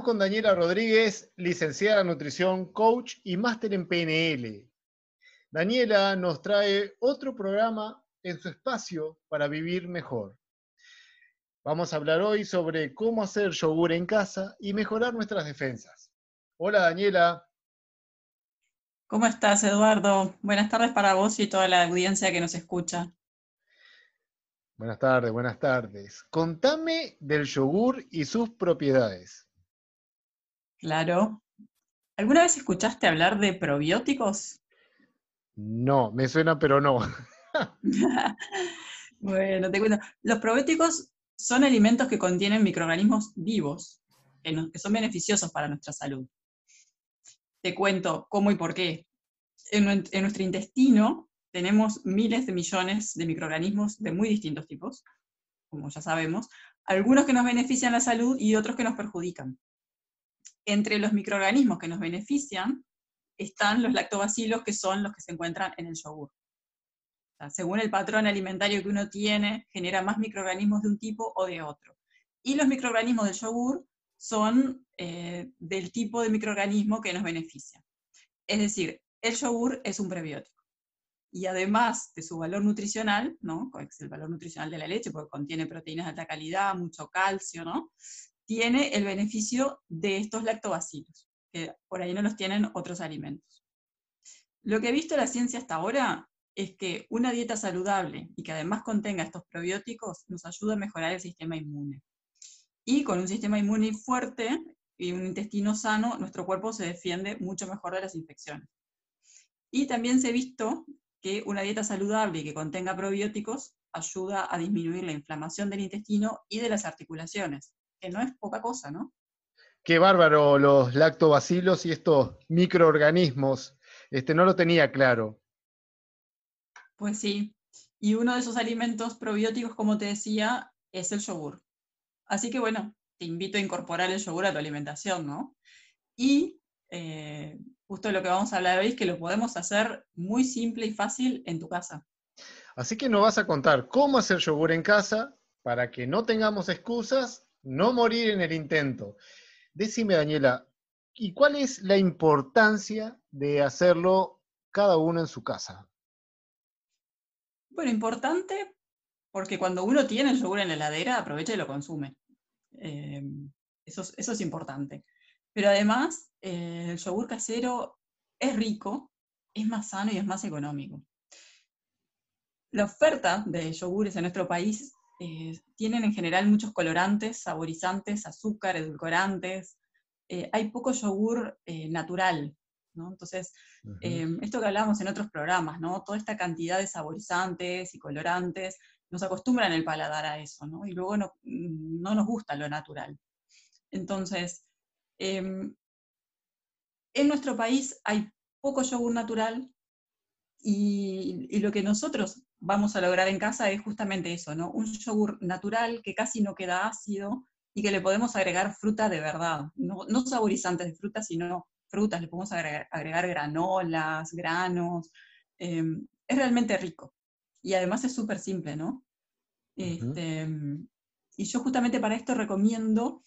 Estamos con Daniela Rodríguez, licenciada en nutrición, coach y máster en PNL. Daniela nos trae otro programa en su espacio para vivir mejor. Vamos a hablar hoy sobre cómo hacer yogur en casa y mejorar nuestras defensas. Hola Daniela. ¿Cómo estás, Eduardo? Buenas tardes para vos y toda la audiencia que nos escucha. Buenas tardes, buenas tardes. Contame del yogur y sus propiedades. Claro. ¿Alguna vez escuchaste hablar de probióticos? No, me suena, pero no. bueno, te cuento. Los probióticos son alimentos que contienen microorganismos vivos, que, son beneficiosos para nuestra salud. Te cuento cómo y por qué. En, en nuestro intestino tenemos miles de millones de microorganismos de muy distintos tipos, como ya sabemos, algunos que nos benefician la salud y otros que nos perjudican entre los microorganismos que nos benefician están los lactobacilos, que son los que se encuentran en el yogur. según el patrón alimentario que uno tiene, genera más microorganismos de un tipo o de otro. Y los microorganismos del yogur son eh, del tipo de microorganismo que nos beneficia. Es decir, el yogur es un prebiótico. Y además de su valor nutricional, ¿no? es el valor nutricional de la leche, porque contiene proteínas de alta calidad, mucho calcio, ¿no? Tiene el beneficio de estos lactobacilos, que por ahí no los tienen otros alimentos. Lo que ha visto la ciencia hasta ahora es que una dieta saludable y que además contenga estos probióticos nos ayuda a mejorar el sistema inmune. Y con un sistema inmune fuerte y un intestino sano, nuestro cuerpo se defiende mucho mejor de las infecciones. Y también se ha visto que una dieta saludable y que contenga probióticos ayuda a disminuir la inflamación del intestino y de las articulaciones, que no es poca cosa, ¿no? Qué bárbaro los lactobacilos y estos microorganismos. Este, no lo tenía claro. Pues sí. Y uno de esos alimentos probióticos, como te decía, es el yogur. Así que bueno, te invito a incorporar el yogur a tu alimentación, ¿no? Y eh, justo lo que vamos a hablar hoy es que lo podemos hacer muy simple y fácil en tu casa. Así que nos vas a contar cómo hacer yogur en casa para que no tengamos excusas no morir en el intento. Decime, Daniela, ¿y cuál es la importancia de hacerlo cada uno en su casa? Bueno, importante porque cuando uno tiene el yogur en la heladera, aprovecha y lo consume. Eh, eso, es importante. Pero además, eh, el yogur casero es rico, es más sano y es más económico. La oferta de yogures en nuestro país eh, tienen en general muchos colorantes, saborizantes, azúcar, edulcorantes. Eh, hay poco yogur eh, natural, ¿no? Entonces, esto que hablábamos en otros programas, ¿no? Toda esta cantidad de saborizantes y colorantes nos acostumbran el paladar a eso, ¿no? Y luego no, no nos gusta lo natural. Entonces, em, en nuestro país hay poco yogur natural y, y, lo que nosotros vamos a lograr en casa es justamente eso, ¿no? Un yogur natural que casi no queda ácido y que le podemos agregar fruta de verdad, no, saborizantes de fruta, sino frutas, le podemos agregar, granolas, granos. Em, es realmente rico. Y además es súper simple, ¿no? Este, y yo justamente para esto recomiendo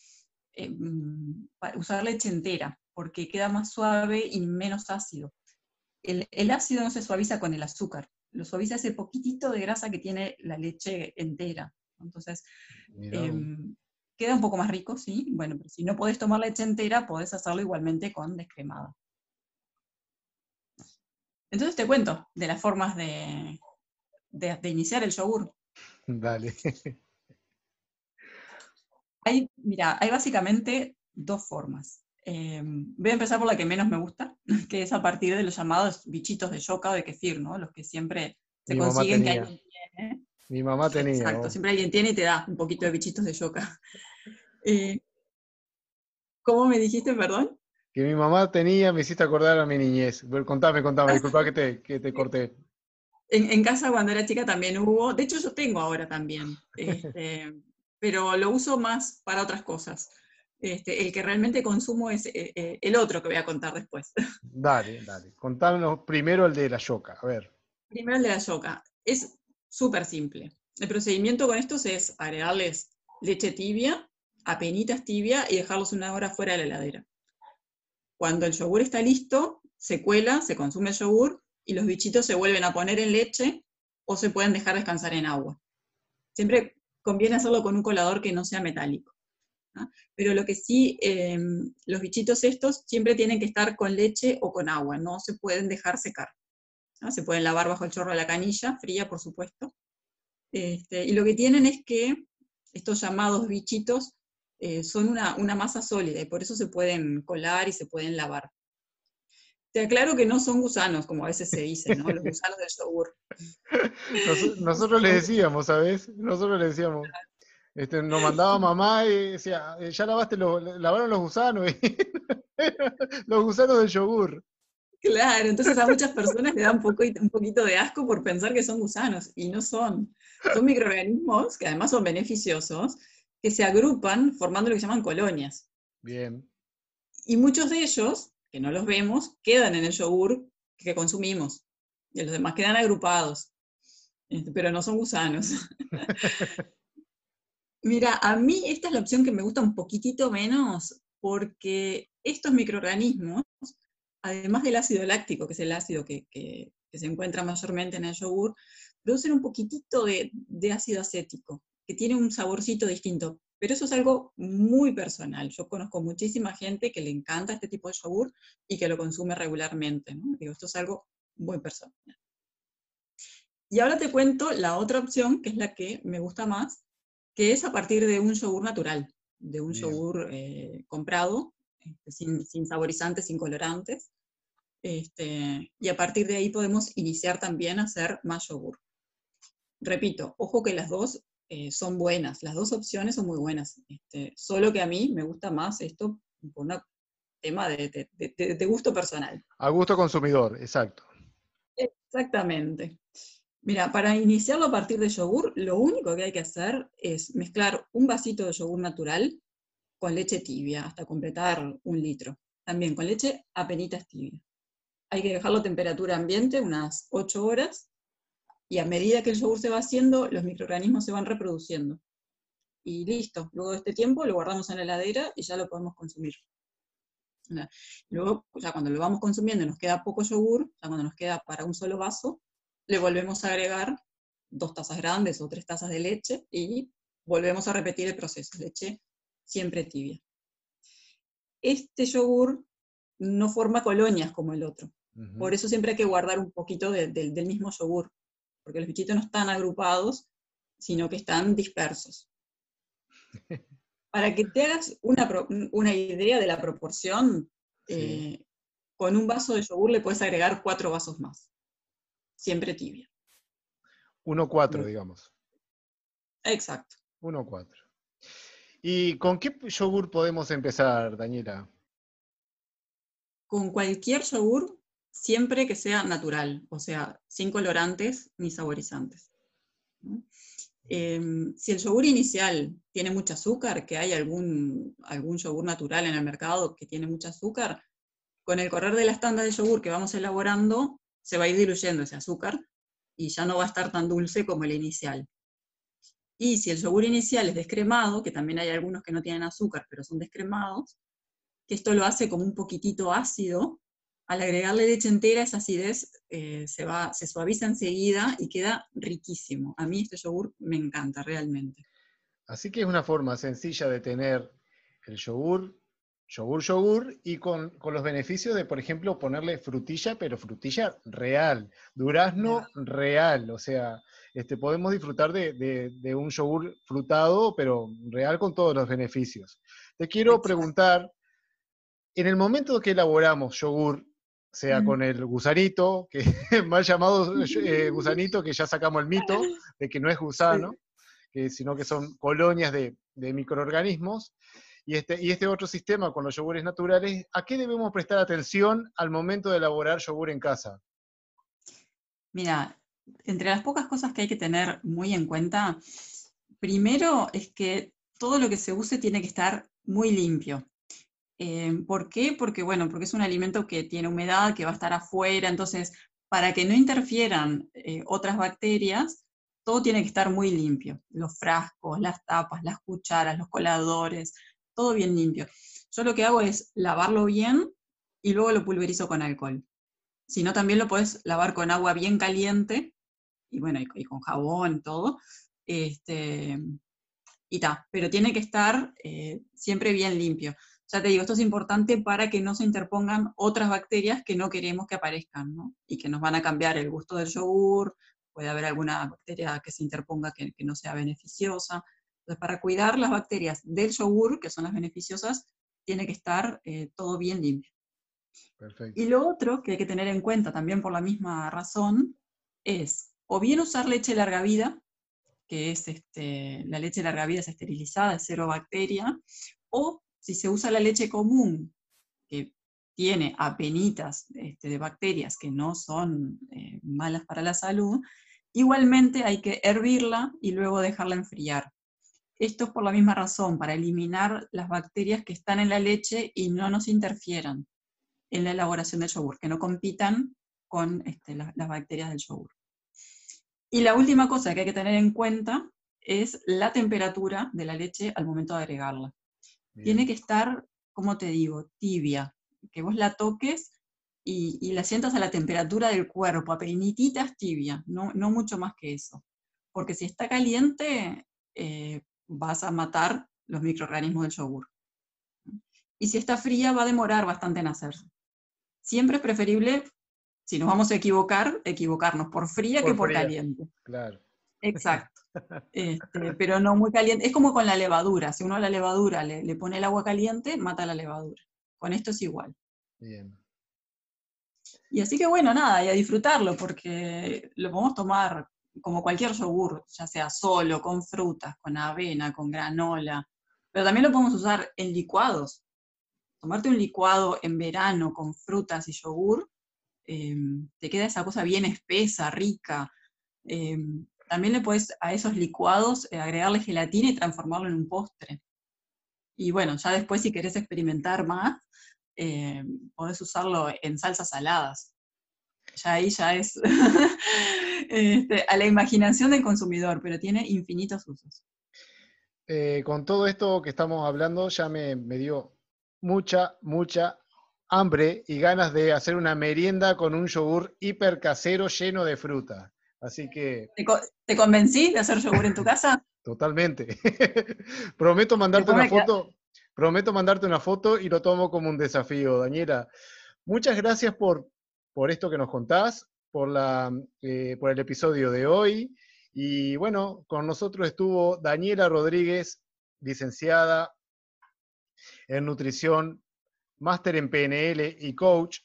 em, usar leche entera, porque queda más suave y menos ácido. El ácido no se suaviza con el azúcar, lo suaviza ese poquitito de grasa que tiene la leche entera. Entonces, em, queda un poco más rico, sí. Bueno, pero si no podés tomar leche entera, podés hacerlo igualmente con descremada. Entonces te cuento de las formas de, de, iniciar el yogur. Dale. Hay, mira, hay básicamente dos formas. Em, voy a empezar por la que menos me gusta, que es a partir de los llamados bichitos de yoka o de kefir, ¿no? Los que siempre se consiguen que alguien tiene. Mi mamá tenía. Exacto, siempre alguien tiene y te da un poquito de bichitos de yoka. Eh, ¿Cómo me dijiste, perdón? Que mi mamá tenía, me hiciste acordar a mi niñez. Contame, contame, disculpa que te, que te corté. En, en, casa cuando era chica también hubo, de hecho yo tengo ahora también, este, pero lo uso más para otras cosas. Este, el que realmente consumo es eh, eh, el otro que voy a contar después. Dale, dale. Contanos primero el de la yoca, a ver. Primero el de la yoca. Es súper simple. El procedimiento con estos es agregarles leche tibia penitas tibia y dejarlos una hora fuera de la heladera. Cuando el yogur está listo, se cuela, se consume el yogur y los bichitos se vuelven a poner en leche o se pueden dejar descansar en agua. Siempre conviene hacerlo con un colador que no sea metálico. Pero lo que sí, em, los bichitos estos siempre tienen que estar con leche o con agua, no se pueden dejar secar. Se pueden lavar bajo el chorro de la canilla, fría por supuesto. Este, y lo que tienen es que estos llamados bichitos eh, son una, masa sólida y por eso se pueden colar y se pueden lavar. Te aclaro que no son gusanos, como a veces se dice, ¿no? Los gusanos del yogur. nosotros le decíamos, ¿sabes? Nosotros le decíamos. Este, nos mandaba mamá y decía, eh, ya lavaste, lavaron los gusanos, los gusanos del yogur. Claro, entonces a muchas personas le da un, poco, un poquito de asco por pensar que son gusanos, y no son. Son microorganismos que además son beneficiosos, que se agrupan formando lo que se llaman colonias. Bien. Y muchos de ellos, que no los vemos, quedan en el yogur que consumimos, y los demás quedan agrupados, este, pero no son gusanos. Mira, a mí esta es la opción que me gusta un poquitito menos, porque estos microorganismos además del ácido láctico, que es el ácido que, se encuentra mayormente en el yogur, producen un poquitito de, ácido acético, que tiene un saborcito distinto. Pero eso es algo muy personal. Yo conozco muchísima gente que le encanta este tipo de yogur y que lo consume regularmente. Digo, esto es algo muy personal. Y ahora te cuento la otra opción, que es la que me gusta más, que es a partir de un yogur natural, de un yogur eh, comprado, este, sin, saborizantes, sin colorantes. Este, y a partir de ahí podemos iniciar también a hacer más yogur. Repito, ojo que las dos eh, son buenas, las dos opciones son muy buenas, este, solo que a mí me gusta más esto por un tema de, de, gusto personal. A gusto consumidor, exacto. Exactamente. Mira, para iniciarlo a partir de yogur, lo único que hay que hacer es mezclar un vasito de yogur natural con leche tibia hasta completar un litro. También con leche a penitas tibia. Hay que dejarlo a temperatura ambiente unas 8 horas y a medida que el yogur se va haciendo, los microorganismos se van reproduciendo. Y listo, luego de este tiempo lo guardamos en la heladera y ya lo podemos consumir. Luego, ya cuando lo vamos consumiendo nos queda poco yogur, ya cuando nos queda para un solo vaso, le volvemos a agregar dos tazas grandes o tres tazas de leche y volvemos a repetir el proceso. Leche siempre tibia. Este yogur no forma colonias como el otro. Por eso siempre hay que guardar un poquito del mismo yogur, porque los bichitos no están agrupados, sino que están dispersos. Para que te hagas una, idea de la proporción, eh, con un vaso de yogur le puedes agregar cuatro vasos más. Siempre tibia. Uno cuatro, digamos. Exacto. Uno cuatro. ¿Y con qué yogur podemos empezar, Daniela? Con cualquier yogur, siempre que sea natural, o sea, sin colorantes ni saborizantes. Em, si el yogur inicial tiene mucho azúcar, que hay algún, algún yogur natural en el mercado que tiene mucho azúcar, con el correr de las tandas de yogur que vamos elaborando, se va a ir diluyendo ese azúcar y ya no va a estar tan dulce como el inicial. Y si el yogur inicial es descremado, que también hay algunos que no tienen azúcar, pero son descremados, que esto lo hace como un poquitito ácido, al agregarle leche entera, esa acidez eh, se, va, se suaviza enseguida y queda riquísimo. A mí este yogur me encanta realmente. Así que es una forma sencilla de tener el yogur, yogur, yogur, y con, los beneficios de, por ejemplo, ponerle frutilla, pero frutilla real, durazno real, o sea, este, podemos disfrutar de, un yogur frutado, pero real con todos los beneficios. Te quiero preguntar, en el momento que elaboramos yogur, sea con el gusanito, que mal llamado eh, gusanito, que ya sacamos el mito de que no es gusano, sino que son colonias de, microorganismos, y este, y este otro sistema con los yogures naturales, ¿a qué debemos prestar atención al momento de elaborar yogur en casa? Mira, entre las pocas cosas que hay que tener muy en cuenta, primero es que todo lo que se use tiene que estar muy limpio. Eh, ¿Por qué? Porque, bueno, porque es un alimento que tiene humedad, que va a estar afuera, entonces, para que no interfieran eh, otras bacterias, todo tiene que estar muy limpio. Los frascos, las tapas, las cucharas, los coladores, todo bien limpio. Yo lo que hago es lavarlo bien y luego lo pulverizo con alcohol. Si no, también lo puedes lavar con agua bien caliente y bueno, y, con jabón, todo. Este, y ta, pero tiene que estar eh, siempre bien limpio. Ya te digo, esto es importante para que no se interpongan otras bacterias que no queremos que aparezcan, ¿no? Y que nos van a cambiar el gusto del yogur, puede haber alguna bacteria que se interponga que, no sea beneficiosa. Entonces, para cuidar las bacterias del yogur, que son las beneficiosas, tiene que estar eh, todo bien limpio. Y lo otro que hay que tener en cuenta también por la misma razón es o bien usar leche larga vida, que es este, la leche larga vida es esterilizada, es cero bacteria, o si se usa la leche común, que tiene apenitas este, de bacterias que no son eh, malas para la salud, igualmente hay que hervirla y luego dejarla enfriar. Esto es por la misma razón, para eliminar las bacterias que están en la leche y no nos interfieran en la elaboración del yogur, que no compitan con este, las bacterias del yogur. Y la última cosa que hay que tener en cuenta es la temperatura de la leche al momento de agregarla. Tiene que estar, como te digo, tibia, que vos la toques y, la sientas a la temperatura del cuerpo, a penititas tibia, no, no mucho más que eso. Porque si está caliente, eh, vas a matar los microorganismos del yogur. Y si está fría, va a demorar bastante en hacerse. Siempre es preferible, si nos vamos a equivocar, equivocarnos por fría que por caliente. Claro. Exacto. Este, pero no muy caliente. Es como con la levadura. Si uno a la levadura le, le, pone el agua caliente, mata la levadura. Con esto es igual. Bien. Y así que bueno, nada, y a disfrutarlo, porque lo podemos tomar como cualquier yogur, ya sea solo, con frutas, con avena, con granola, pero también lo podemos usar en licuados. Tomarte un licuado en verano con frutas y yogur, em, te queda esa cosa bien espesa, rica. Em, también le puedes a esos licuados eh, agregarle gelatina y transformarlo en un postre. Y bueno, ya después si querés experimentar más, eh, podés usarlo en salsas saladas. Ya ahí ya es este, a la imaginación del consumidor, pero tiene infinitos usos. Eh, con todo esto que estamos hablando, ya me, dio mucha, mucha hambre y ganas de hacer una merienda con un yogur hiper casero lleno de fruta. Así que. ¿Te, convencí de hacer yogur en tu casa? Totalmente. Prometo mandarte una foto. Prometo mandarte una foto y lo tomo como un desafío, Daniela. Muchas gracias por, por esto que nos contás, por, la, eh, por el episodio de hoy. Y bueno, con nosotros estuvo Daniela Rodríguez, licenciada en nutrición, máster en PNL y coach.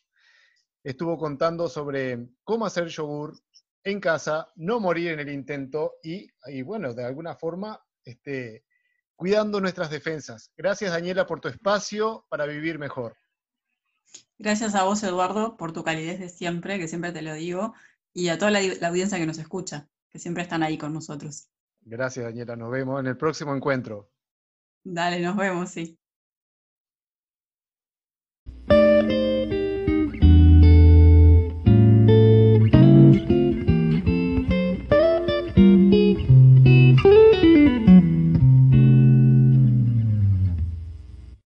Estuvo contando sobre cómo hacer yogur en casa, no morir en el intento y, y bueno, de alguna forma, este, cuidando nuestras defensas. Gracias, Daniela, por tu espacio para vivir mejor. Gracias a vos, Eduardo, por tu calidez de siempre, que siempre te lo digo, y a toda la, la audiencia que nos escucha, que siempre están ahí con nosotros. Gracias, Daniela. Nos vemos en el próximo encuentro. Dale, nos vemos, sí.